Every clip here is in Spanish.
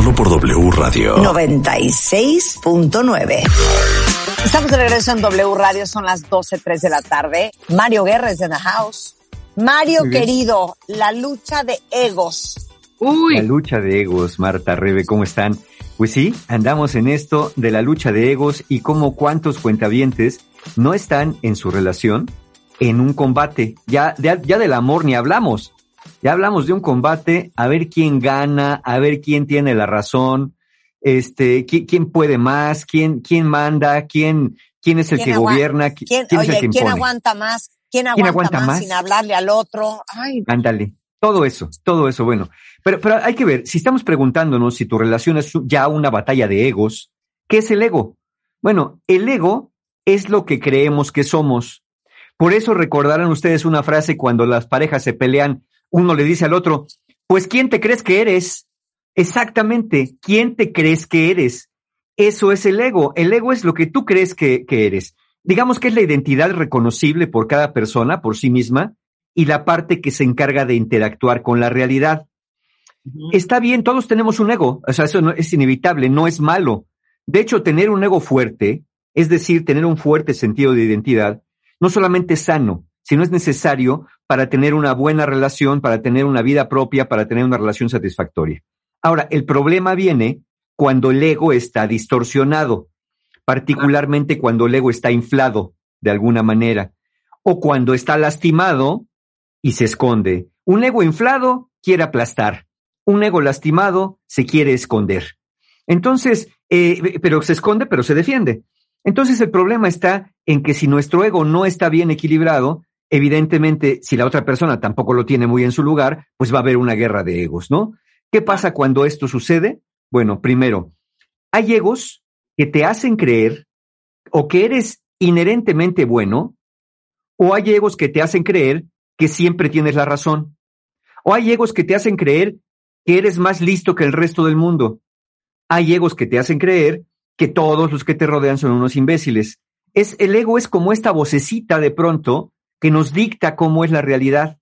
Solo por W Radio. 96.9. Estamos de regreso en W Radio, son las 12.03 de la tarde. Mario Guerra es en the house. Mario querido, la lucha de egos. La lucha de egos, Marta Rebe, ¿cómo están? Pues sí, andamos en esto de la lucha de egos y cómo cuántos cuentavientes no están en su relación en un combate. Ya, ya, ya del amor ni hablamos. Ya hablamos de un combate, a ver quién gana, a ver quién tiene la razón, este, quién, quién puede más, quién, quién manda, quién, quién es el ¿Quién que gobierna, qui- ¿Quién, quién es el ¿quién aguanta más? ¿Quién aguanta, ¿Quién aguanta más, más? sin hablarle al otro? Ay, Ándale, todo eso, todo eso, bueno. Pero, pero hay que ver, si estamos preguntándonos si tu relación es ya una batalla de egos, ¿qué es el ego? Bueno, el ego es lo que creemos que somos. Por eso recordarán ustedes una frase cuando las parejas se pelean, uno le dice al otro, pues ¿quién te crees que eres? Exactamente, ¿quién te crees que eres? Eso es el ego. El ego es lo que tú crees que, que eres. Digamos que es la identidad reconocible por cada persona, por sí misma, y la parte que se encarga de interactuar con la realidad. Está bien, todos tenemos un ego, o sea, eso no, es inevitable, no es malo. De hecho, tener un ego fuerte, es decir, tener un fuerte sentido de identidad, no solamente es sano, sino es necesario para tener una buena relación, para tener una vida propia, para tener una relación satisfactoria. Ahora, el problema viene cuando el ego está distorsionado, particularmente cuando el ego está inflado de alguna manera, o cuando está lastimado y se esconde. Un ego inflado quiere aplastar, un ego lastimado se quiere esconder. Entonces, eh, pero se esconde, pero se defiende. Entonces el problema está en que si nuestro ego no está bien equilibrado, evidentemente, si la otra persona tampoco lo tiene muy en su lugar, pues va a haber una guerra de egos, ¿no? ¿Qué pasa cuando esto sucede? Bueno, primero, hay egos que te hacen creer o que eres inherentemente bueno, o hay egos que te hacen creer que siempre tienes la razón, o hay egos que te hacen creer que eres más listo que el resto del mundo. Hay egos que te hacen creer que todos los que te rodean son unos imbéciles. Es, el ego es como esta vocecita de pronto que nos dicta cómo es la realidad.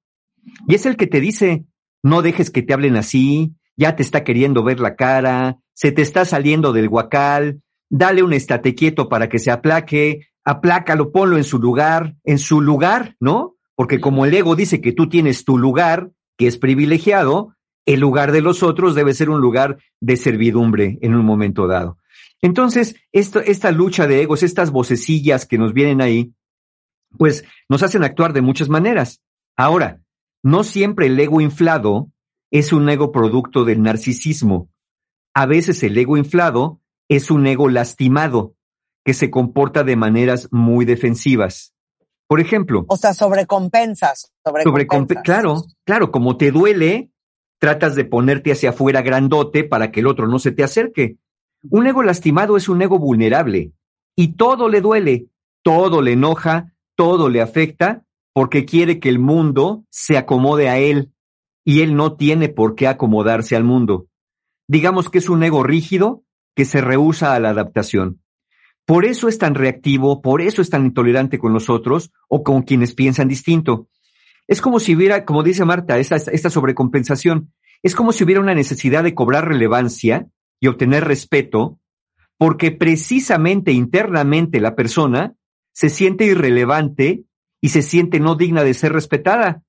Y es el que te dice, no dejes que te hablen así, ya te está queriendo ver la cara, se te está saliendo del guacal, dale un estate quieto para que se aplaque, aplácalo, ponlo en su lugar, en su lugar, ¿no? Porque como el ego dice que tú tienes tu lugar, que es privilegiado, el lugar de los otros debe ser un lugar de servidumbre en un momento dado. Entonces, esto, esta lucha de egos, estas vocecillas que nos vienen ahí, pues nos hacen actuar de muchas maneras. Ahora, no siempre el ego inflado es un ego producto del narcisismo. A veces el ego inflado es un ego lastimado que se comporta de maneras muy defensivas. Por ejemplo, o sea, sobrecompensas. sobre sobrecompensas. claro, claro, como te duele, tratas de ponerte hacia afuera grandote para que el otro no se te acerque. Un ego lastimado es un ego vulnerable y todo le duele, todo le enoja, todo le afecta porque quiere que el mundo se acomode a él y él no tiene por qué acomodarse al mundo. Digamos que es un ego rígido que se rehúsa a la adaptación. Por eso es tan reactivo, por eso es tan intolerante con los otros o con quienes piensan distinto. Es como si hubiera, como dice Marta, esta, esta sobrecompensación, es como si hubiera una necesidad de cobrar relevancia y obtener respeto, porque precisamente internamente la persona se siente irrelevante y se siente no digna de ser respetada.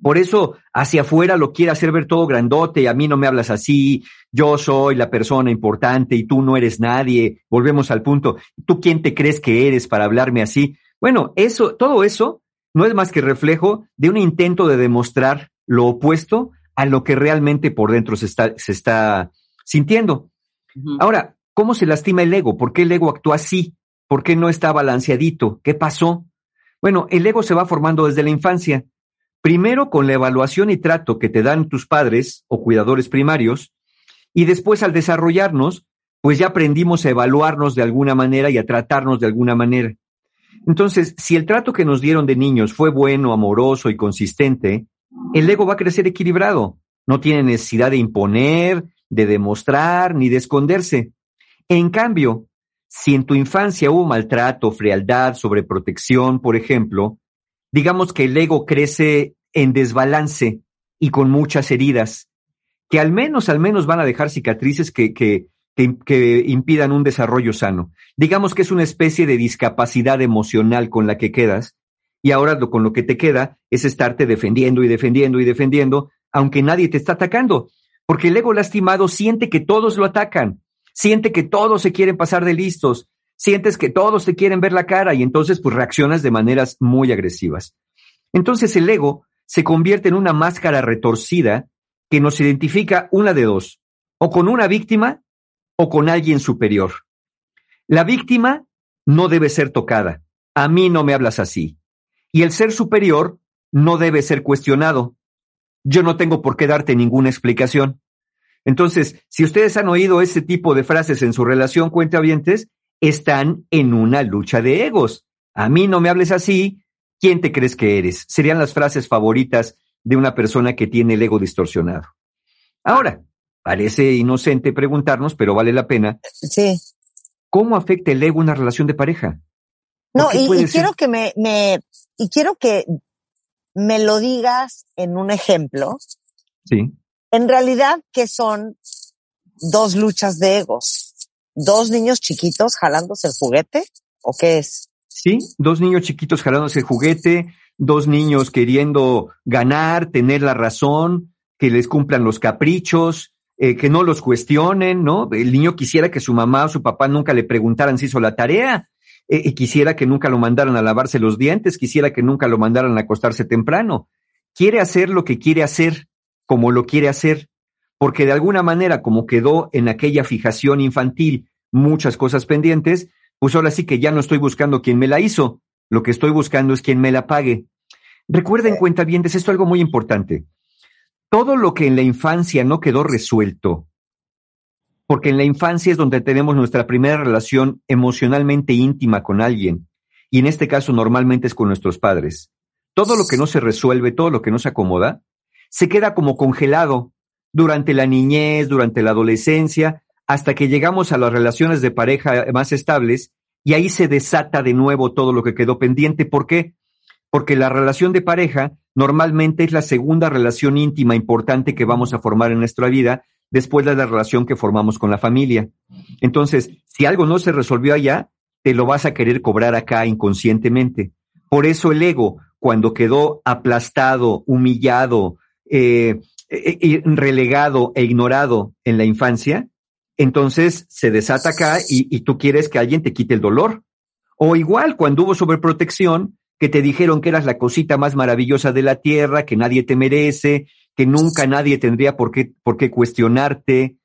Por eso hacia afuera lo quiere hacer ver todo grandote y a mí no me hablas así, yo soy la persona importante y tú no eres nadie. Volvemos al punto, ¿tú quién te crees que eres para hablarme así? Bueno, eso, todo eso no es más que reflejo de un intento de demostrar lo opuesto a lo que realmente por dentro se está, se está sintiendo. Ahora, ¿cómo se lastima el ego? ¿Por qué el ego actúa así? ¿Por qué no está balanceadito? ¿Qué pasó? Bueno, el ego se va formando desde la infancia. Primero con la evaluación y trato que te dan tus padres o cuidadores primarios, y después al desarrollarnos, pues ya aprendimos a evaluarnos de alguna manera y a tratarnos de alguna manera. Entonces, si el trato que nos dieron de niños fue bueno, amoroso y consistente, el ego va a crecer equilibrado. No tiene necesidad de imponer, de demostrar, ni de esconderse. En cambio, si en tu infancia hubo maltrato, frialdad, sobreprotección, por ejemplo, digamos que el ego crece en desbalance y con muchas heridas, que al menos, al menos van a dejar cicatrices que, que, que, impidan un desarrollo sano. Digamos que es una especie de discapacidad emocional con la que quedas y ahora lo, con lo que te queda es estarte defendiendo y defendiendo y defendiendo, aunque nadie te está atacando, porque el ego lastimado siente que todos lo atacan, siente que todos se quieren pasar de listos, sientes que todos te quieren ver la cara y entonces pues reaccionas de maneras muy agresivas. Entonces el ego se convierte en una máscara retorcida que nos identifica una de dos, o con una víctima o con alguien superior. La víctima no debe ser tocada. A mí no me hablas así. Y el ser superior no debe ser cuestionado. Yo no tengo por qué darte ninguna explicación. Entonces, si ustedes han oído ese tipo de frases en su relación cuentavientes, están en una lucha de egos. A mí no me hables así. ¿Quién te crees que eres? Serían las frases favoritas de una persona que tiene el ego distorsionado. Ahora, Parece inocente preguntarnos, pero vale la pena. Sí. ¿Cómo afecta el ego una relación de pareja? No, y, quiero que me, me, y quiero que me lo digas en un ejemplo. Sí. En realidad, ¿qué son dos luchas de egos? ¿Dos niños chiquitos jalándose el juguete? ¿O qué es? Sí, dos niños chiquitos jalándose el juguete, dos niños queriendo ganar, tener la razón, que les cumplan los caprichos, eh, que no los cuestionen, ¿no? El niño quisiera que su mamá o su papá nunca le preguntaran si hizo la tarea, eh, quisiera que nunca lo mandaran a lavarse los dientes, quisiera que nunca lo mandaran a acostarse temprano. Quiere hacer lo que quiere hacer, como lo quiere hacer, porque de alguna manera, como quedó en aquella fijación infantil muchas cosas pendientes, pues ahora sí que ya no estoy buscando quién me la hizo, lo que estoy buscando es quién me la pague. Recuerden, cuenta bien, esto es algo muy importante todo lo que en la infancia no quedó resuelto, porque en la infancia es donde tenemos nuestra primera relación emocionalmente íntima con alguien, y en este caso normalmente es con nuestros padres. Todo lo que no se resuelve, todo lo que no se acomoda, se queda como congelado durante la niñez, durante la adolescencia, hasta que llegamos a las relaciones de pareja más estables y ahí se desata de nuevo todo lo que quedó pendiente. ¿Por qué? Porque la relación de pareja normalmente es la segunda relación íntima importante que vamos a formar en nuestra vida después de la relación que formamos con la familia. Entonces, si algo no se resolvió allá, te lo vas a querer cobrar acá inconscientemente. Por eso el ego, cuando quedó aplastado, humillado, eh, eh, relegado e ignorado en la infancia, entonces se desata acá y, y tú quieres que alguien te quite el dolor. O igual, cuando hubo sobreprotección, que te dijeron que eras la cosita más maravillosa de la tierra, que nadie te merece, que nunca nadie tendría por qué, por qué cuestionarte.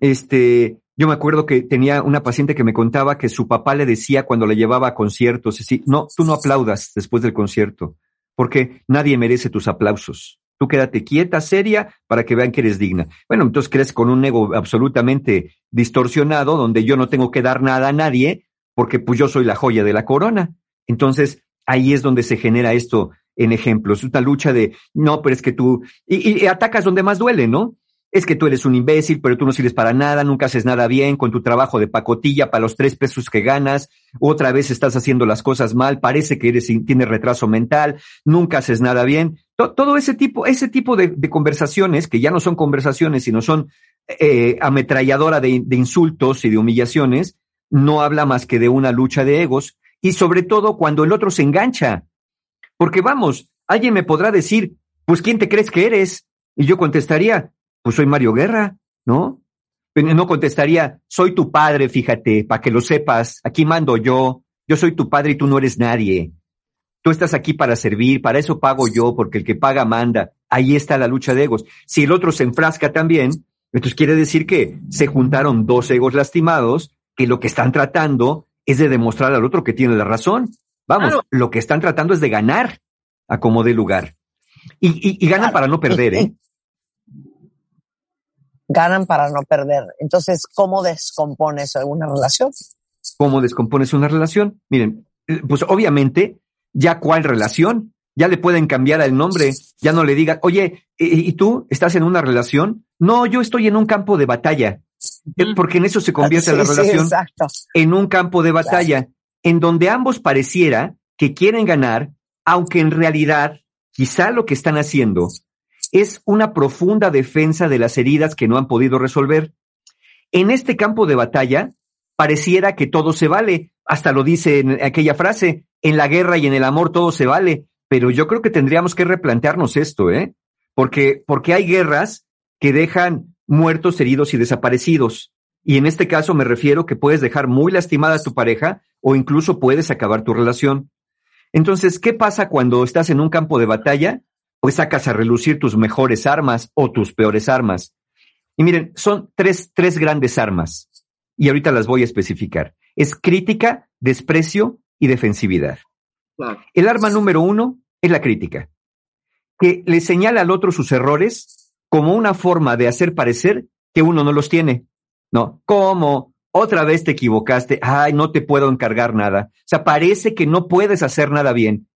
Este, yo me acuerdo que tenía una paciente que me contaba que su papá le decía cuando le llevaba a conciertos, así, no, tú no aplaudas después del concierto, porque nadie merece tus aplausos. Tú quédate quieta, seria, para que vean que eres digna. Bueno, entonces crees con un ego absolutamente distorsionado, donde yo no tengo que dar nada a nadie, porque pues yo soy la joya de la corona. Entonces, ahí es donde se genera esto en ejemplos, una lucha de, no, pero es que tú, y, atacas donde más duele, ¿no? Es que tú eres un imbécil, pero tú no sirves para nada, nunca haces nada bien con tu trabajo de pacotilla para los tres pesos que ganas, otra vez estás haciendo las cosas mal, parece que eres, tienes retraso mental, nunca haces nada bien. Todo, ese tipo, ese tipo de, conversaciones, que ya no son conversaciones, sino son eh, ametralladora de insultos y de humillaciones, no habla más que de una lucha de egos y sobre todo cuando el otro se engancha. Porque vamos, alguien me podrá decir, pues ¿quién te crees que eres? Y yo contestaría, pues soy Mario Guerra, ¿no? No contestaría, soy tu padre, fíjate, para que lo sepas, aquí mando yo, yo soy tu padre y tú no eres nadie. Tú estás aquí para servir, para eso pago yo, porque el que paga manda. Ahí está la lucha de egos. Si el otro se enfrasca también, entonces quiere decir que se juntaron dos egos lastimados que lo que están tratando es de demostrar al otro que tiene la razón. Vamos, lo que están tratando es de ganar a como de lugar. Y, y, y ganan Claro. para no perder, ¿eh? Ganan para no perder. Entonces, ¿cómo descompone eso una relación? ¿Cómo descompones una relación? Miren, pues obviamente, ya cuál relación, ya le pueden cambiar el nombre, ya no le digan, oye, ¿y tú estás en una relación? No, yo estoy en un campo de batalla, Eh, porque en eso se convierte la Sí, relación. exacto. en un campo de batalla en donde ambos pareciera que quieren ganar, aunque en realidad quizá lo que están haciendo es una profunda defensa de las heridas que no han podido resolver. En este campo de batalla pareciera que todo se vale, hasta lo dice en aquella frase, en la guerra y en el amor todo se vale, pero yo creo que tendríamos que replantearnos esto, ¿eh? Porque, porque hay guerras que dejan muertos, heridos y desaparecidos. Y en este caso me refiero que puedes dejar muy lastimada a tu pareja o incluso puedes acabar tu relación. Entonces, ¿qué pasa cuando estás en un campo de batalla? Pues sacas a relucir tus mejores armas o tus peores armas. Y miren, son tres, tres grandes armas. Y ahorita las voy a especificar. Es crítica, desprecio y defensividad. El arma número uno es la crítica, que le señala al otro sus errores como una forma de hacer parecer que uno no los tiene. No, ¿cómo? Otra vez te equivocaste. Ay, no te puedo encargar nada. O sea, parece que no puedes hacer nada bien.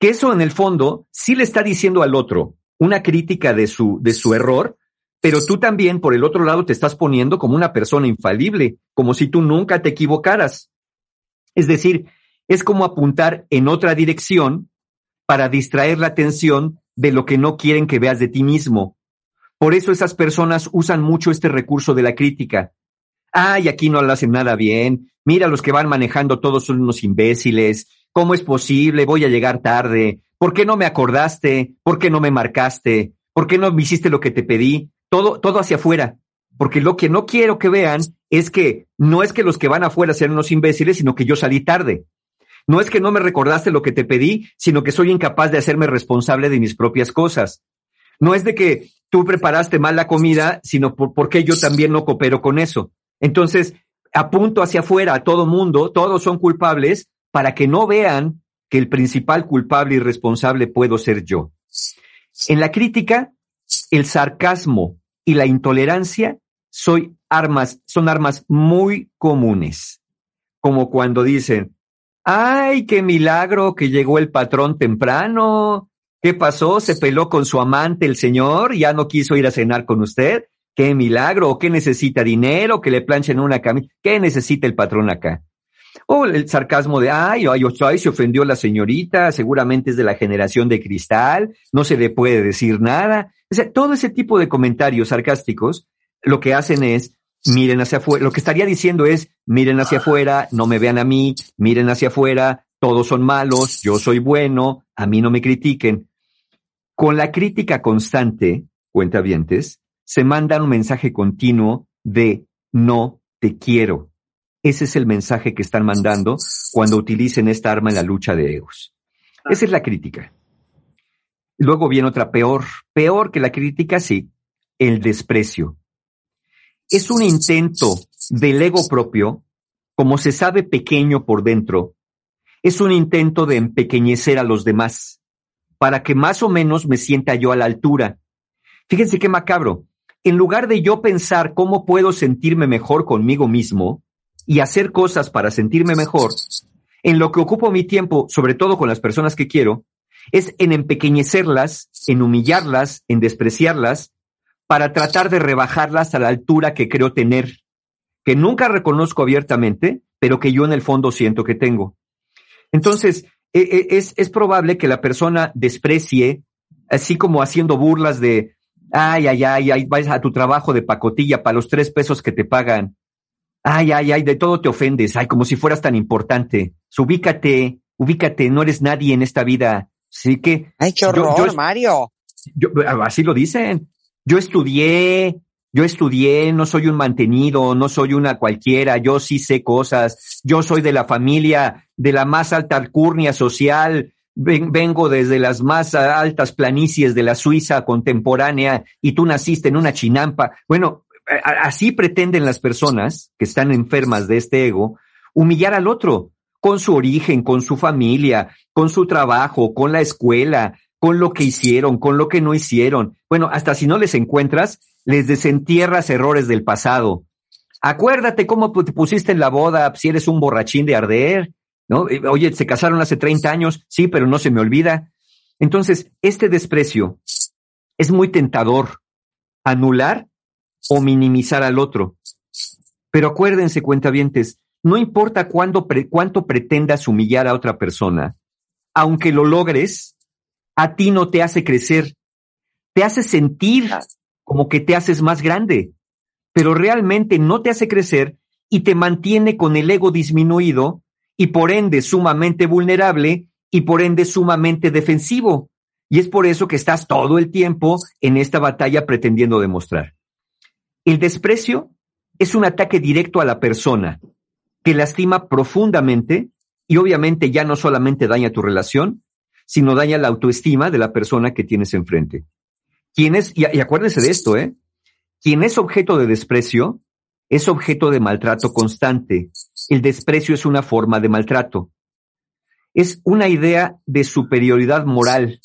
Que eso en el fondo sí le está diciendo al otro una crítica de su, de su error, pero tú también por el otro lado te estás poniendo como una persona infalible, como si tú nunca te equivocaras. Es decir, es como apuntar en otra dirección para distraer la atención de lo que no quieren que veas de ti mismo. Por eso esas personas usan mucho este recurso de la crítica. Ay, aquí no lo hacen nada bien. Mira, los que van manejando todos son unos imbéciles. ¿Cómo es posible? Voy a llegar tarde. ¿Por qué no me acordaste? ¿Por qué no me marcaste? ¿Por qué no me hiciste lo que te pedí? Todo, todo hacia afuera. Porque lo que no quiero que vean es que no es que los que van afuera sean unos imbéciles, sino que yo salí tarde. No es que no me recordaste lo que te pedí, sino que soy incapaz de hacerme responsable de mis propias cosas. No es de que tú preparaste mal la comida, sino por, porque yo también no coopero con eso. Entonces, apunto hacia afuera a todo mundo, todos son culpables, para que no vean que el principal culpable y responsable puedo ser yo. En la crítica, el sarcasmo y la intolerancia son armas muy comunes. Como cuando dicen, ay, qué milagro que llegó el patrón temprano. ¿Qué pasó? ¿Se peló con su amante el señor? ¿Ya no quiso ir a cenar con usted? ¿Qué milagro? ¿O qué necesita dinero? ¿Que le planchen una camisa? ¿Qué necesita el patrón acá? O el sarcasmo de, ay, ay, ay, se ofendió la señorita, seguramente es de la generación de cristal, no se le puede decir nada. Todo ese tipo de comentarios sarcásticos lo que hacen es, miren hacia afuera, lo que estaría diciendo es, miren hacia afuera, no me vean a mí, miren hacia afuera, todos son malos, yo soy bueno, a mí no me critiquen. Con la crítica constante, cuentavientes, se manda un mensaje continuo de no te quiero. Ese es el mensaje que están mandando cuando utilicen esta arma en la lucha de egos. Esa es la crítica. Luego viene otra peor, peor que la crítica, sí, el desprecio. Es un intento del ego propio, como se sabe pequeño por dentro, es un intento de empequeñecer a los demás, para que más o menos me sienta yo a la altura. Fíjense qué macabro. En lugar de yo pensar cómo puedo sentirme mejor conmigo mismo y hacer cosas para sentirme mejor, en lo que ocupo mi tiempo, sobre todo con las personas que quiero, es en empequeñecerlas, en humillarlas, en despreciarlas, para tratar de rebajarlas a la altura que creo tener, que nunca reconozco abiertamente, pero que yo en el fondo siento que tengo. Entonces, e- e- es, es probable que la persona desprecie, así como haciendo burlas de, ay, ay, ay, ay, vas a tu trabajo de pacotilla para los tres pesos que te pagan. Ay, ay, ay, de todo te ofendes, ay, como si fueras tan importante. Ubícate, ubícate, no eres nadie en esta vida. Así que Ay, qué Yo- horror, yo- Mario. yo, así lo dicen. Yo estudié, yo estudié, no soy un mantenido, no soy una cualquiera, yo sí sé cosas, yo soy de la familia, de la más alta alcurnia social, ven- vengo desde las más altas planicies de la Suiza contemporánea y tú naciste en una chinampa. Bueno, así pretenden las personas que están enfermas de este ego humillar al otro con su origen, con su familia, con su trabajo, con la escuela, con lo que hicieron, con lo que no hicieron. Bueno, hasta si no les encuentras, les desentierras errores del pasado. Acuérdate cómo te pusiste en la boda, si eres un borrachín de arder, ¿no? Eh, Oye, se casaron hace 30 años, sí, pero no se me olvida. Entonces, este desprecio es muy tentador, anular o minimizar al otro. Pero acuérdense, cuentavientes, no importa cuándo pre- cuánto pretendas humillar a otra persona, aunque lo logres, a ti no te hace crecer, te hace sentir como que te haces más grande, pero realmente no te hace crecer y te mantiene con el ego disminuido y por ende sumamente vulnerable y por ende sumamente defensivo. Y es por eso que estás todo el tiempo en esta batalla pretendiendo demostrar. El desprecio es un ataque directo a la persona que lastima profundamente y obviamente ya no solamente daña tu relación, sino daña la autoestima de la persona que tienes enfrente. Quien es, y, y acuérdense de esto, ¿eh? Quien es objeto de desprecio es objeto de maltrato constante. El desprecio es una forma de maltrato. Es una idea de superioridad moral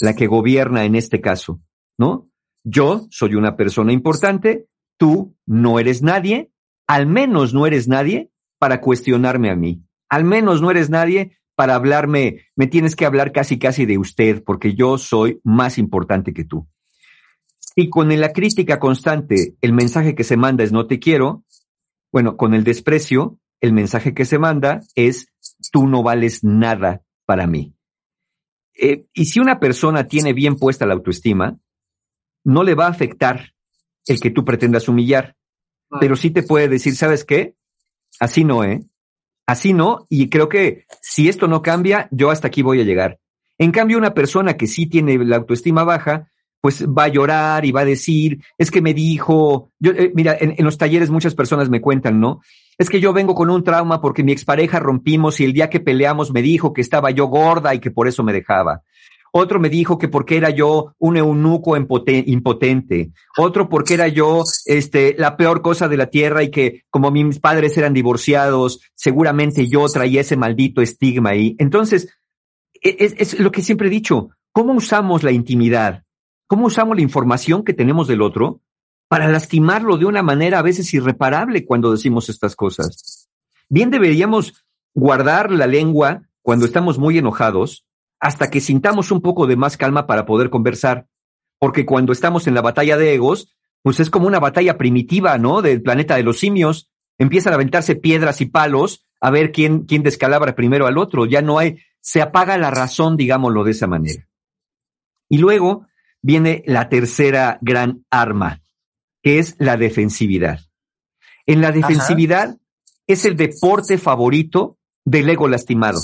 la que gobierna en este caso, ¿no? Yo soy una persona importante, tú no eres nadie, al menos no eres nadie para cuestionarme a mí. Al menos no eres nadie para hablarme, me tienes que hablar casi casi de usted, porque yo soy más importante que tú. Y con la crítica constante, el mensaje que se manda es no te quiero, bueno, con el desprecio, el mensaje que se manda es tú no vales nada para mí. Eh, y si una persona tiene bien puesta la autoestima, no le va a afectar el que tú pretendas humillar, pero sí te puede decir, ¿sabes qué? Así no, ¿eh? Así no, y creo que si esto no cambia, yo hasta aquí voy a llegar. En cambio, una persona que sí tiene la autoestima baja, pues va a llorar y va a decir, es que me dijo, yo, eh, mira, en, en, los talleres muchas personas me cuentan, ¿no? Es que yo vengo con un trauma porque mi expareja rompimos y el día que peleamos me dijo que estaba yo gorda y que por eso me dejaba. Otro me dijo que porque era yo un eunuco impotente. Otro porque era yo este, la peor cosa de la tierra y que como mis padres eran divorciados, seguramente yo traía ese maldito estigma ahí. Entonces, es, es lo que siempre he dicho. ¿Cómo usamos la intimidad? ¿Cómo usamos la información que tenemos del otro para lastimarlo de una manera a veces irreparable cuando decimos estas cosas? Bien deberíamos guardar la lengua cuando estamos muy enojados hasta que sintamos un poco de más calma para poder conversar. Porque cuando estamos en la batalla de egos, pues es como una batalla primitiva, ¿no? Del planeta de los simios. Empiezan a aventarse piedras y palos a ver quién, quién descalabra primero al otro. Ya no hay, se apaga la razón, digámoslo de esa manera. Y luego viene la tercera gran arma, que es la defensividad. En la defensividad Ajá. es el deporte favorito del ego lastimado.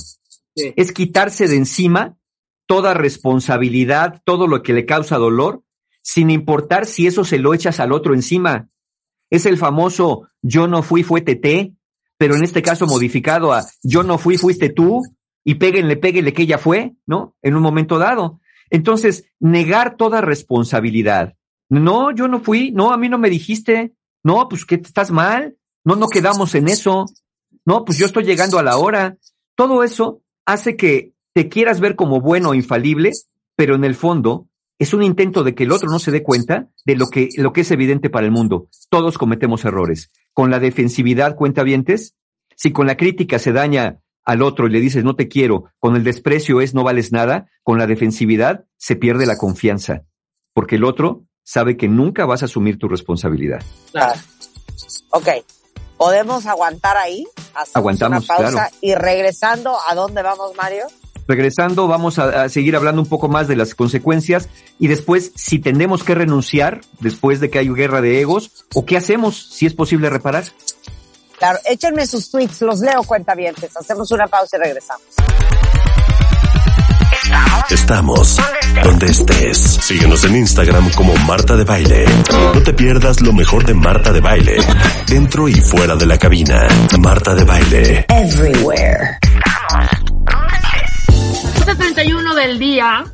Es quitarse de encima toda responsabilidad, todo lo que le causa dolor, sin importar si eso se lo echas al otro encima. Es el famoso yo no fui, fue TT, pero en este caso modificado a yo no fui, fuiste tú, y péguenle, péguenle que ella fue, ¿no? En un momento dado. Entonces, negar toda responsabilidad. No, yo no fui, no, a mí no me dijiste, no, pues que estás mal, no, no quedamos en eso, no, pues yo estoy llegando a la hora. Todo eso hace que te quieras ver como bueno o infalible, pero en el fondo es un intento de que el otro no se dé cuenta de lo que, lo que es evidente para el mundo. Todos cometemos errores. Con la defensividad, cuenta vientes, si con la crítica se daña al otro y le dices no te quiero, con el desprecio es no vales nada, con la defensividad se pierde la confianza, porque el otro sabe que nunca vas a asumir tu responsabilidad. Claro. Ok. ¿Podemos aguantar ahí? Aguantamos, una pausa claro. y regresando, ¿a dónde vamos, Mario? Regresando, vamos a, a, seguir hablando un poco más de las consecuencias y después si tenemos que renunciar después de que hay guerra de egos o qué hacemos si es posible reparar. Claro, échenme sus tweets, los leo cuentavientes. Hacemos una pausa y regresamos. Estamos donde estés. Síguenos en Instagram como Marta de Baile. No te pierdas lo mejor de Marta de Baile. Dentro y fuera de la cabina. Marta de Baile. Everywhere. 7.31 del día.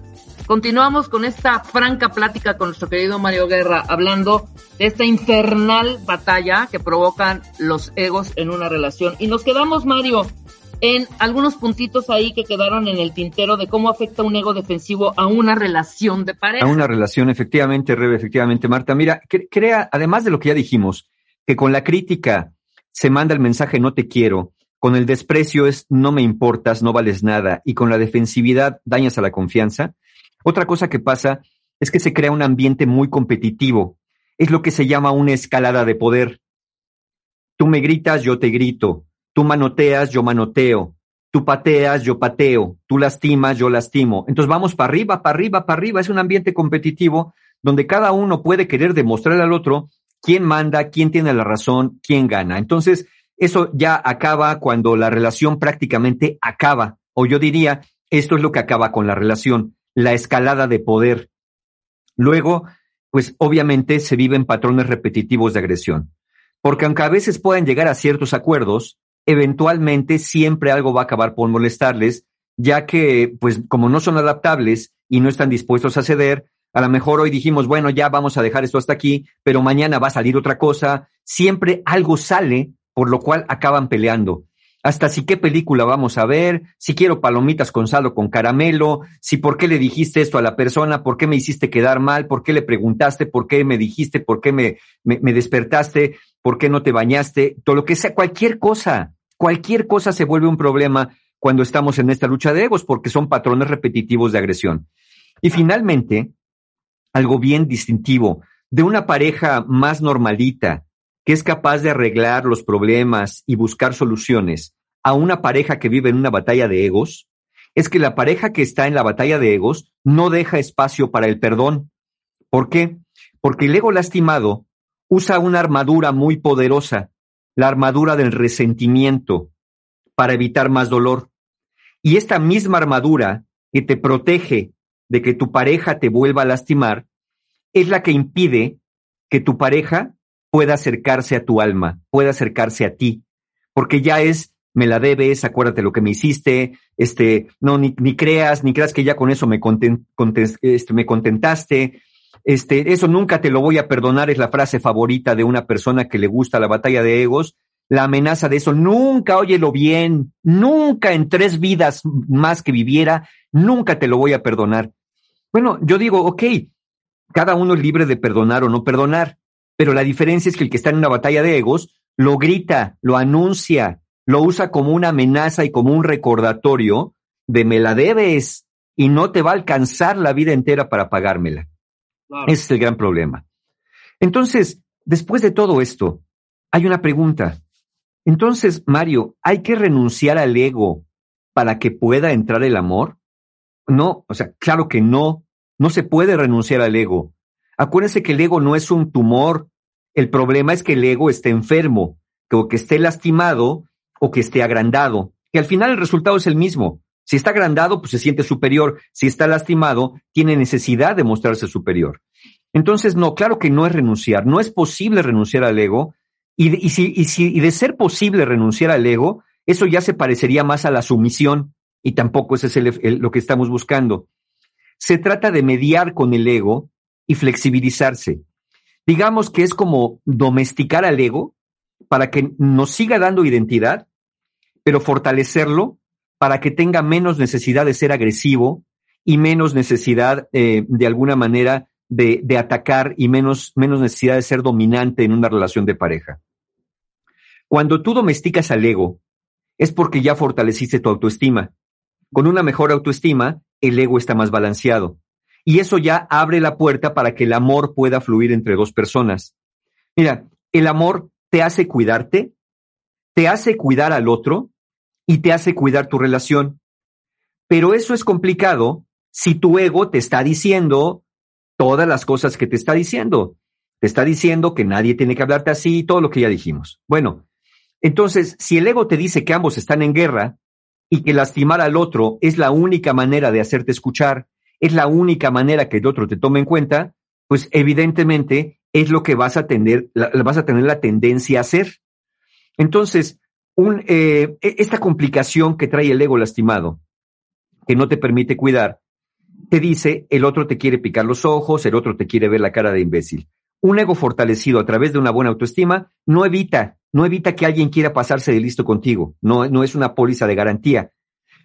Continuamos con esta franca plática con nuestro querido Mario Guerra, hablando de esta infernal batalla que provocan los egos en una relación. Y nos quedamos, Mario, en algunos puntitos ahí que quedaron en el tintero de cómo afecta un ego defensivo a una relación de pareja. A una relación, efectivamente, Rebe, efectivamente, Marta. Mira, crea, además de lo que ya dijimos, que con la crítica se manda el mensaje no te quiero, con el desprecio es no me importas, no vales nada, y con la defensividad dañas a la confianza. Otra cosa que pasa es que se crea un ambiente muy competitivo. Es lo que se llama una escalada de poder. Tú me gritas, yo te grito. Tú manoteas, yo manoteo. Tú pateas, yo pateo. Tú lastimas, yo lastimo. Entonces vamos para arriba, para arriba, para arriba. Es un ambiente competitivo donde cada uno puede querer demostrar al otro quién manda, quién tiene la razón, quién gana. Entonces, eso ya acaba cuando la relación prácticamente acaba. O yo diría, esto es lo que acaba con la relación, la escalada de poder. Luego, pues obviamente se viven patrones repetitivos de agresión. Porque aunque a veces puedan llegar a ciertos acuerdos, eventualmente siempre algo va a acabar por molestarles, ya que, pues, como no son adaptables y no están dispuestos a ceder, a lo mejor hoy dijimos, bueno, ya vamos a dejar esto hasta aquí, pero mañana va a salir otra cosa. Siempre algo sale, por lo cual acaban peleando. Hasta si qué película vamos a ver, si quiero palomitas con sal o con caramelo, si por qué le dijiste esto a la persona, por qué me hiciste quedar mal, por qué le preguntaste, por qué me dijiste, por qué me, me, me despertaste, por qué no te bañaste, todo lo que sea, cualquier cosa. Cualquier cosa se vuelve un problema cuando estamos en esta lucha de egos porque son patrones repetitivos de agresión. Y finalmente, algo bien distintivo de una pareja más normalita, que es capaz de arreglar los problemas y buscar soluciones, a una pareja que vive en una batalla de egos, es que la pareja que está en la batalla de egos no deja espacio para el perdón. ¿Por qué? Porque el ego lastimado usa una armadura muy poderosa la armadura del resentimiento para evitar más dolor. Y esta misma armadura que te protege de que tu pareja te vuelva a lastimar es la que impide que tu pareja pueda acercarse a tu alma, pueda acercarse a ti, porque ya es, me la debes, acuérdate lo que me hiciste, este, no, ni, ni creas, ni creas que ya con eso me, este, me contentaste, este, eso nunca te lo voy a perdonar, es la frase favorita de una persona que le gusta la batalla de egos. La amenaza de eso, nunca óyelo bien, nunca en tres vidas más que viviera, nunca te lo voy a perdonar. Bueno, yo digo, ok, cada uno es libre de perdonar o no perdonar, pero la diferencia es que el que está en una batalla de egos lo grita, lo anuncia, lo usa como una amenaza y como un recordatorio de me la debes y no te va a alcanzar la vida entera para pagármela. Ese es el gran problema. Entonces, después de todo esto, hay una pregunta. Entonces, Mario, ¿hay que renunciar al ego para que pueda entrar el amor? No, o sea, claro que no. No se puede renunciar al ego. Acuérdense que el ego no es un tumor. El problema es que el ego esté enfermo, que, que esté lastimado o que esté agrandado, que al final el resultado es el mismo. Si está agrandado, pues se siente superior. Si está lastimado, tiene necesidad de mostrarse superior. Entonces, no, claro que no es renunciar. No es posible renunciar al ego. Y de, si, y si, y de ser posible renunciar al ego, eso ya se parecería más a la sumisión. Y tampoco ese es lo que estamos buscando. Se trata de mediar con el ego y flexibilizarse. Digamos que es como domesticar al ego para que nos siga dando identidad, pero fortalecerlo para que tenga menos necesidad de ser agresivo y menos necesidad eh, de alguna manera de, de, atacar y menos, menos necesidad de ser dominante en una relación de pareja. Cuando tú domesticas al ego, es porque ya fortaleciste tu autoestima. Con una mejor autoestima, el ego está más balanceado. Y eso ya abre la puerta para que el amor pueda fluir entre dos personas. Mira, el amor te hace cuidarte, te hace cuidar al otro y te hace cuidar tu relación. Pero eso es complicado si tu ego te está diciendo todas las cosas que te está diciendo. Te está diciendo que nadie tiene que hablarte así, todo lo que ya dijimos. Bueno, entonces, si el ego te dice que ambos están en guerra y que lastimar al otro es la única manera de hacerte escuchar, es la única manera que el otro te tome en cuenta, pues evidentemente es lo que vas a tener, vas a tener la tendencia a hacer. Entonces, un, eh, e, esta complicación que trae el ego lastimado, que no te permite cuidar, te dice el otro te quiere picar los ojos, el otro te quiere ver la cara de imbécil. Un ego fortalecido a través de una buena autoestima no evita no evita que alguien quiera pasarse de listo contigo, no, no es una póliza de garantía,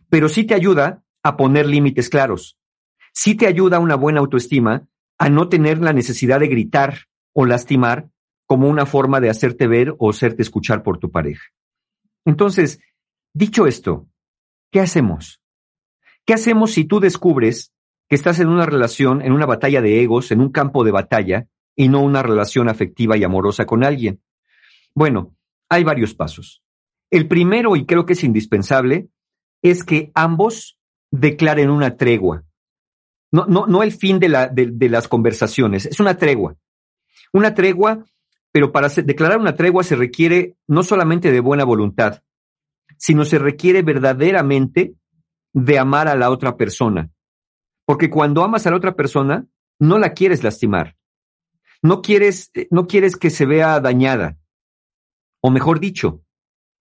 pero sí te ayuda a poner límites claros. Sí te ayuda una buena autoestima a no tener la necesidad de gritar o lastimar como una forma de hacerte ver o hacerte escuchar por tu pareja. Entonces, dicho esto, ¿qué hacemos? ¿Qué hacemos si tú descubres que estás en una relación, en una batalla de egos, en un campo de batalla, y no una relación afectiva y amorosa con alguien? Bueno, hay varios pasos. El primero, y creo que es indispensable, es que ambos declaren una tregua. No, no, no el fin de, la, de, las conversaciones, es una tregua. Una tregua, pero para declarar una tregua se requiere no solamente de buena voluntad, sino se requiere verdaderamente de amar a la otra persona. Porque cuando amas a la otra persona, no la quieres lastimar. No quieres, no quieres que se vea dañada. O mejor dicho,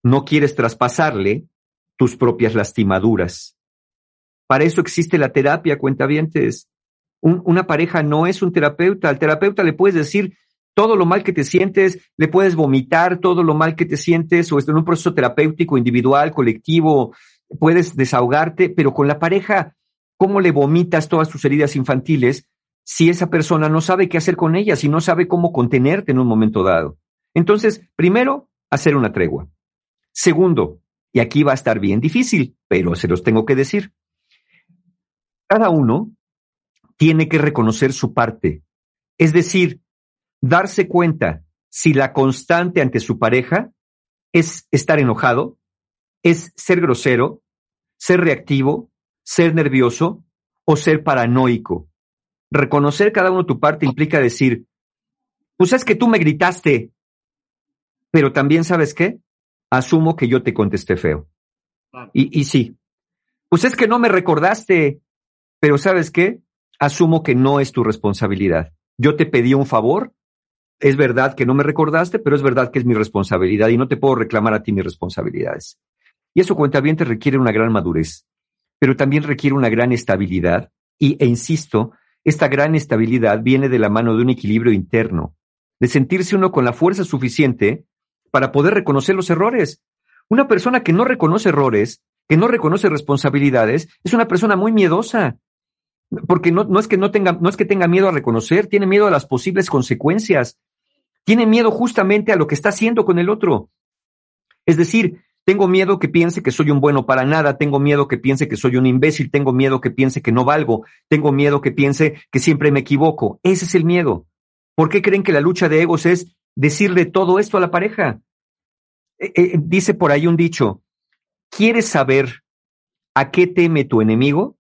no quieres traspasarle tus propias lastimaduras. Para eso existe la terapia, cuentavientes. Un, una pareja no es un terapeuta. Al terapeuta le puedes decir todo lo mal que te sientes, le puedes vomitar todo lo mal que te sientes, o en un proceso terapéutico, individual, colectivo, puedes desahogarte, pero con la pareja, ¿cómo le vomitas todas tus heridas infantiles si esa persona no sabe qué hacer con ellas y no sabe cómo contenerte en un momento dado? Entonces, primero, hacer una tregua. Segundo, y aquí va a estar bien difícil, pero se los tengo que decir. Cada uno tiene que reconocer su parte, es decir, darse cuenta si la constante ante su pareja es estar enojado, es ser grosero, ser reactivo, ser nervioso o ser paranoico. Reconocer cada uno tu parte implica decir, pues es que tú me gritaste, pero también sabes qué, asumo que yo te contesté feo. Y, y sí, pues es que no me recordaste, pero sabes qué, asumo que no es tu responsabilidad. Yo te pedí un favor, es verdad que no me recordaste, pero es verdad que es mi responsabilidad y no te puedo reclamar a ti mis responsabilidades. Y eso, cuenta bien, te requiere una gran madurez, pero también requiere una gran estabilidad. Y, e insisto, esta gran estabilidad viene de la mano de un equilibrio interno, de sentirse uno con la fuerza suficiente para poder reconocer los errores. Una persona que no reconoce errores, que no reconoce responsabilidades, es una persona muy miedosa. Porque no, no, es que no tenga, no es que tenga miedo a reconocer, tiene miedo a las posibles consecuencias. Tiene miedo justamente a lo que está haciendo con el otro. Es decir, tengo miedo que piense que soy un bueno para nada, tengo miedo que piense que soy un imbécil, tengo miedo que piense que no valgo, tengo miedo que piense que siempre me equivoco. Ese es el miedo. ¿Por qué creen que la lucha de egos es decirle todo esto a la pareja. Eh, eh, dice por ahí un dicho, ¿quieres saber a qué teme tu enemigo?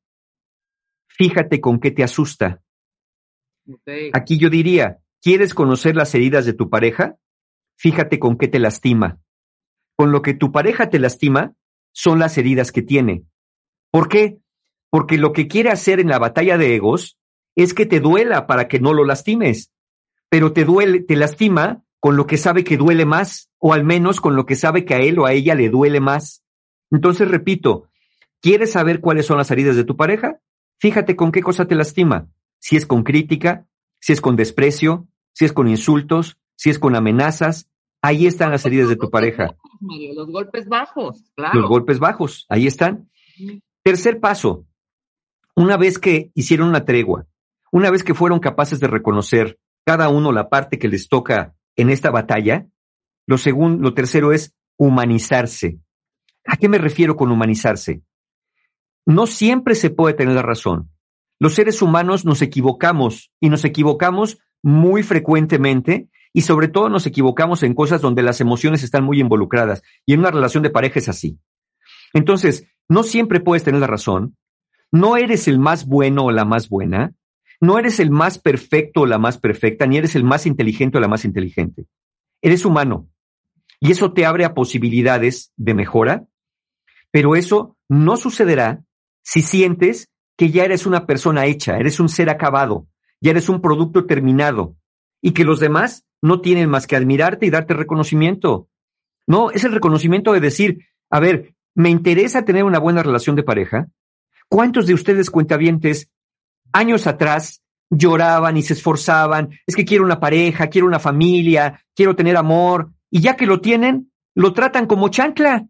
Fíjate con qué te asusta. Aquí yo diría, ¿quieres conocer las heridas de tu pareja? Fíjate con qué te lastima. Con lo que tu pareja te lastima son las heridas que tiene. ¿Por qué? Porque lo que quiere hacer en la batalla de egos es que te duela para que no lo lastimes, pero te duele, te lastima con lo que sabe que duele más, o al menos con lo que sabe que a él o a ella le duele más. Entonces, repito, ¿quieres saber cuáles son las heridas de tu pareja? Fíjate con qué cosa te lastima. Si es con crítica, si es con desprecio, si es con insultos, si es con amenazas. Ahí están las heridas de tu pareja. los golpes bajos, claro. Los golpes bajos, ahí están. Tercer paso, una vez que hicieron una tregua, una vez que fueron capaces de reconocer cada uno la parte que les toca en esta batalla. Lo segundo, lo tercero es humanizarse. ¿A qué me refiero con humanizarse? No siempre se puede tener la razón. Los seres humanos nos equivocamos y nos equivocamos muy frecuentemente y sobre todo nos equivocamos en cosas donde las emociones están muy involucradas y en una relación de pareja es así. Entonces, no siempre puedes tener la razón, no eres el más bueno o la más buena, no eres el más perfecto o la más perfecta, ni eres el más inteligente o la más inteligente. Eres humano. Y eso te abre a posibilidades de mejora, pero eso no sucederá si sientes que ya eres una persona hecha, eres un ser acabado, ya eres un producto terminado y que los demás no tienen más que admirarte y darte reconocimiento. No, es el reconocimiento de decir, a ver, me interesa tener una buena relación de pareja. ¿Cuántos de ustedes cuentavientes años atrás lloraban y se esforzaban, es que quiero una pareja, quiero una familia, quiero tener amor, y ya que lo tienen, lo tratan como chancla.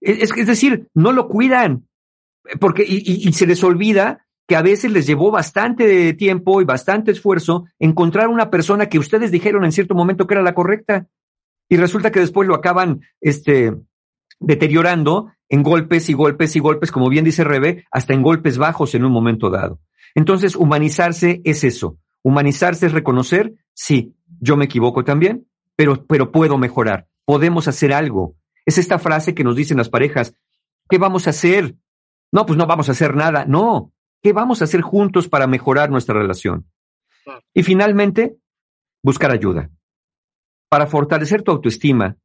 Es, es decir, no lo cuidan, porque y, y, se les olvida que a veces les llevó bastante tiempo y bastante esfuerzo encontrar una persona que ustedes dijeron en cierto momento que era la correcta. Y resulta que después lo acaban este, deteriorando en golpes y golpes y golpes, como bien dice Rebe, hasta en golpes bajos en un momento dado. Entonces, humanizarse es eso. Humanizarse es reconocer, sí, yo me equivoco también, pero, pero puedo mejorar. Podemos hacer algo. Es esta frase que nos dicen las parejas. ¿Qué vamos a hacer? No, pues no vamos a hacer nada. No. ¿Qué vamos a hacer juntos para mejorar nuestra relación? Y finalmente, buscar ayuda. Para fortalecer tu autoestima,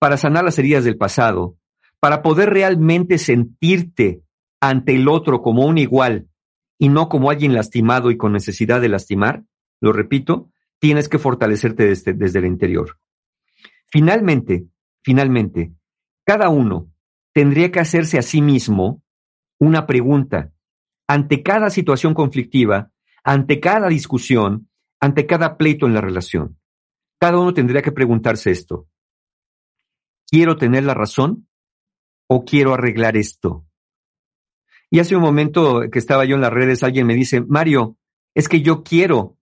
para sanar las heridas del pasado, para poder realmente sentirte ante el otro como un igual y no como alguien lastimado y con necesidad de lastimar, lo repito, tienes que fortalecerte desde, desde el interior. Finalmente, finalmente, cada uno tendría que hacerse a sí mismo una pregunta ante cada situación conflictiva, ante cada discusión, ante cada pleito en la relación. Cada uno tendría que preguntarse esto. ¿Quiero tener la razón o quiero arreglar esto? Y hace un momento que estaba yo en las redes, alguien me dice, Mario, es que yo quiero,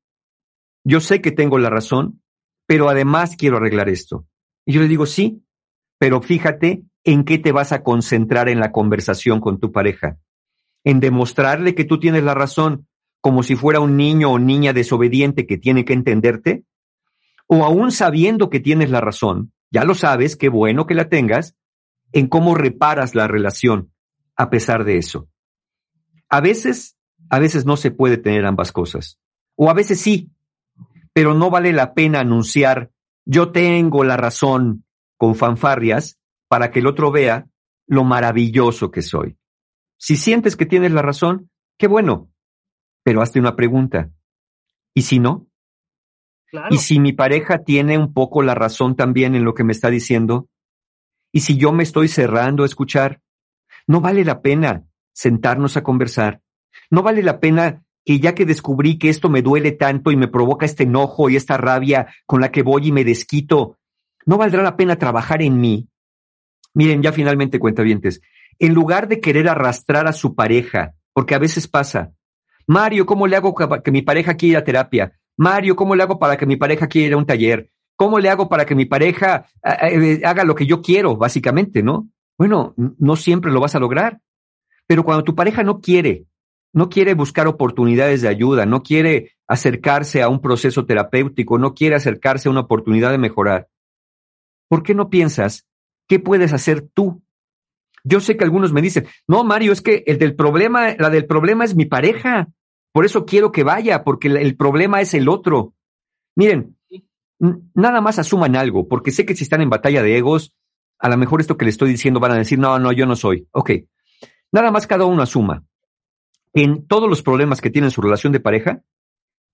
yo sé que tengo la razón, pero además quiero arreglar esto. Y yo le digo, sí, pero fíjate en qué te vas a concentrar en la conversación con tu pareja. En demostrarle que tú tienes la razón, como si fuera un niño o niña desobediente que tiene que entenderte, o aún sabiendo que tienes la razón, ya lo sabes, qué bueno que la tengas, en cómo reparas la relación a pesar de eso. A veces, a veces no se puede tener ambas cosas, o a veces sí, pero no vale la pena anunciar yo tengo la razón con fanfarrias para que el otro vea lo maravilloso que soy. Si sientes que tienes la razón, qué bueno, pero hazte una pregunta. ¿Y si no? Claro. ¿Y si mi pareja tiene un poco la razón también en lo que me está diciendo? ¿Y si yo me estoy cerrando a escuchar? No vale la pena sentarnos a conversar. No vale la pena que ya que descubrí que esto me duele tanto y me provoca este enojo y esta rabia con la que voy y me desquito, no valdrá la pena trabajar en mí. Miren, ya finalmente cuentavientes, en lugar de querer arrastrar a su pareja, porque a veces pasa, Mario, ¿cómo le hago que mi pareja quiera ir a terapia? Mario, ¿cómo le hago para que mi pareja quiera ir a un taller? ¿Cómo le hago para que mi pareja eh, haga lo que yo quiero, básicamente, no? Bueno, no siempre lo vas a lograr. Pero cuando tu pareja no quiere, no quiere buscar oportunidades de ayuda, no quiere acercarse a un proceso terapéutico, no quiere acercarse a una oportunidad de mejorar, ¿por qué no piensas qué puedes hacer tú? Yo sé que algunos me dicen, no, Mario, es que el del problema, la del problema es mi pareja. Por eso quiero que vaya, porque el problema es el otro. Miren, nada más asuman algo, porque sé que si están en batalla de egos, a lo mejor esto que le estoy diciendo van a decir, no, no, yo no soy. Ok, nada más cada uno asuma. En todos los problemas que tienen su relación de pareja,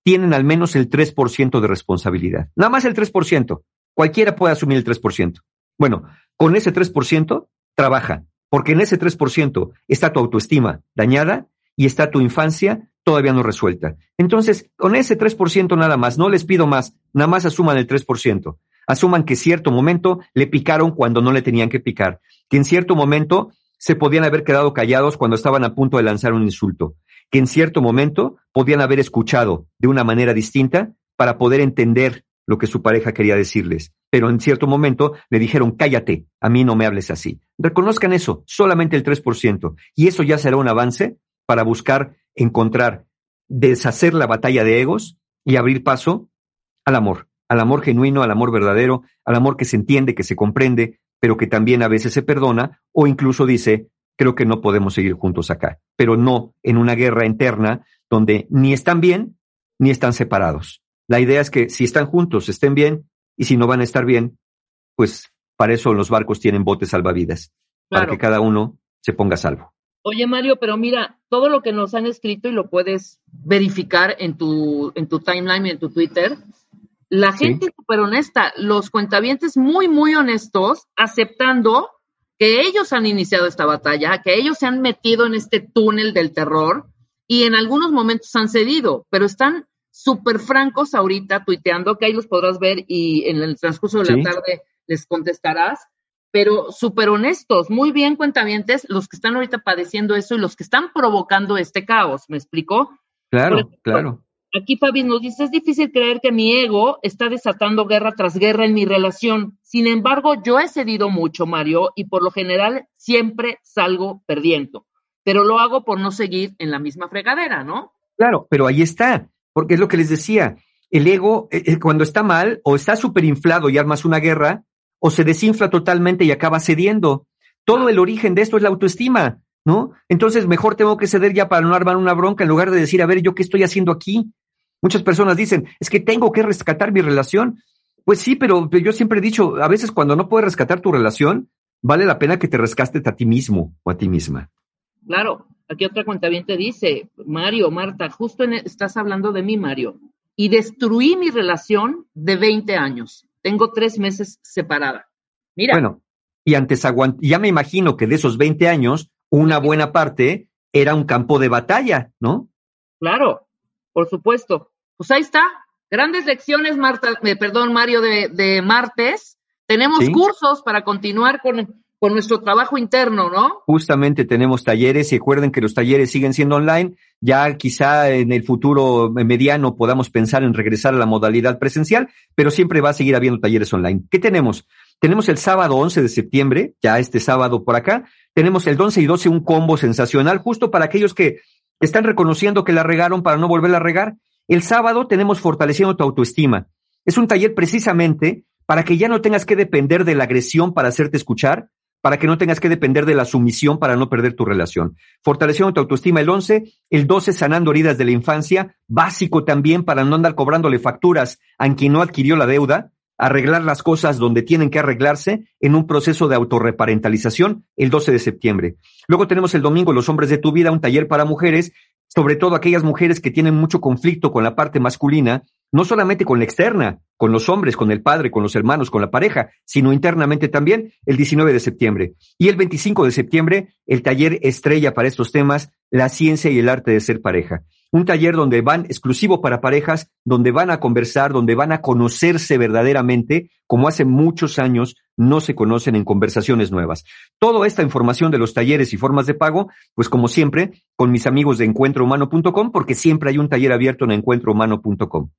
tienen al menos el 3% de responsabilidad. Nada más el 3%. Cualquiera puede asumir el 3%. Bueno, con ese 3% trabaja, porque en ese 3% está tu autoestima dañada y está tu infancia todavía no resuelta. Entonces, con ese 3% nada más, no les pido más, nada más asuman el 3%. Asuman que cierto momento le picaron cuando no le tenían que picar, que en cierto momento se podían haber quedado callados cuando estaban a punto de lanzar un insulto, que en cierto momento podían haber escuchado de una manera distinta para poder entender lo que su pareja quería decirles, pero en cierto momento le dijeron, cállate, a mí no me hables así. Reconozcan eso, solamente el 3%, y eso ya será un avance para buscar encontrar, deshacer la batalla de egos y abrir paso al amor, al amor genuino, al amor verdadero, al amor que se entiende, que se comprende, pero que también a veces se perdona o incluso dice, creo que no podemos seguir juntos acá, pero no en una guerra interna donde ni están bien ni están separados. La idea es que si están juntos, estén bien, y si no van a estar bien, pues para eso los barcos tienen botes salvavidas, Claro. para que cada uno se ponga a salvo. Oye, Mario, pero mira, todo lo que nos han escrito y lo puedes verificar en tu, en tu timeline y en tu Twitter, la gente súper honesta, los cuentavientes muy, muy honestos, aceptando que ellos han iniciado esta batalla, que ellos se han metido en este túnel del terror y en algunos momentos han cedido, pero están súper francos ahorita tuiteando, que ahí los podrás ver y en el transcurso de Sí. la tarde les contestarás, pero súper honestos, muy bien cuentavientes, los que están ahorita padeciendo eso y los que están provocando este caos, ¿me explicó? Claro, ejemplo, claro. Aquí Fabi nos dice, es difícil creer que mi ego está desatando guerra tras guerra en mi relación. Sin embargo, yo he cedido mucho, Mario, y por lo general siempre salgo perdiendo. Pero lo hago por no seguir en la misma fregadera, ¿no? Claro, pero ahí está, porque es lo que les decía. El ego, eh, eh, cuando está mal, o está súper inflado y armas una guerra, o se desinfla totalmente y acaba cediendo. Todo el origen de esto es la autoestima, ¿no? Entonces, mejor tengo que ceder ya para no armar una bronca en lugar de decir, a ver, ¿yo qué estoy haciendo aquí? Muchas personas dicen, es que tengo que rescatar mi relación. Pues sí, pero yo siempre he dicho, a veces cuando no puedes rescatar tu relación, vale la pena que te rescates a ti mismo o a ti misma. Claro, aquí otra cuenta bien te dice, Mario, Marta, justo en, estás hablando de mí, Mario, y destruí mi relación de 20 años. Tengo tres meses separada. Mira. Bueno, y antes ya me imagino que de esos 20 años, una buena parte era un campo de batalla, ¿no? Claro, por supuesto. Pues ahí está. Grandes lecciones, Marta, eh, perdón, Mario, de, de martes. Tenemos Sí. cursos para continuar con, con nuestro trabajo interno, ¿no? Justamente tenemos talleres y recuerden que los talleres siguen siendo online. Ya quizá en el futuro mediano podamos pensar en regresar a la modalidad presencial, pero siempre va a seguir habiendo talleres online. ¿Qué tenemos? Tenemos el sábado 11 de septiembre, ya este sábado por acá. Tenemos el 11 y 12 un combo sensacional justo para aquellos que están reconociendo que la regaron para no volverla a regar. El sábado tenemos fortaleciendo tu autoestima. Es un taller precisamente para que ya no tengas que depender de la agresión para hacerte escuchar, para que no tengas que depender de la sumisión para no perder tu relación. Fortaleciendo tu autoestima el 11, el 12 sanando heridas de la infancia, básico también para no andar cobrándole facturas a quien no adquirió la deuda, arreglar las cosas donde tienen que arreglarse en un proceso de autorreparentalización el 12 de septiembre. Luego tenemos el domingo Los hombres de tu vida, un taller para mujeres, sobre todo aquellas mujeres que tienen mucho conflicto con la parte masculina, no solamente con la externa, con los hombres, con el padre, con los hermanos, con la pareja, sino internamente también el 19 de septiembre. Y el 25 de septiembre, el taller estrella para estos temas, la ciencia y el arte de ser pareja. Un taller donde van exclusivo para parejas, donde van a conversar, donde van a conocerse verdaderamente, como hace muchos años no se conocen en conversaciones nuevas. Toda esta información de los talleres y formas de pago, pues como siempre, con mis amigos de encuentrohumano.com, porque siempre hay un taller abierto en encuentrohumano.com.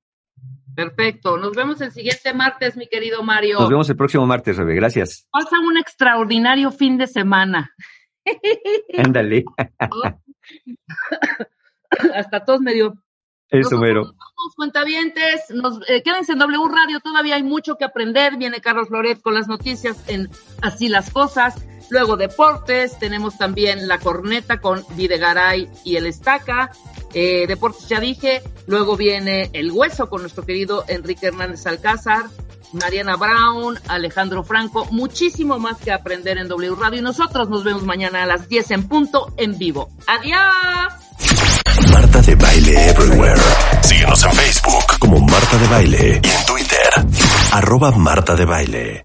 Perfecto. Nos vemos el siguiente martes, mi querido Mario. Nos vemos el próximo martes, Rebe. Gracias. Pasa un extraordinario fin de semana. Ándale. Hasta todos medio. Eso, mero. vamos, cuentavientes. Nos, eh, quédense en W Radio, todavía hay mucho que aprender. Viene Carlos Loret con las noticias en Así las Cosas. Luego deportes, tenemos también la corneta con Videgaray y el Estaca. Eh, deportes ya dije. Luego viene el hueso con nuestro querido Enrique Hernández Alcázar. Mariana Brown, Alejandro Franco, muchísimo más que aprender en W Radio y nosotros nos vemos mañana a las 10 en punto en vivo. Adiós. Marta de Baile Everywhere. Síguenos en Facebook como Marta de Baile y en Twitter, arroba Marta de Baile.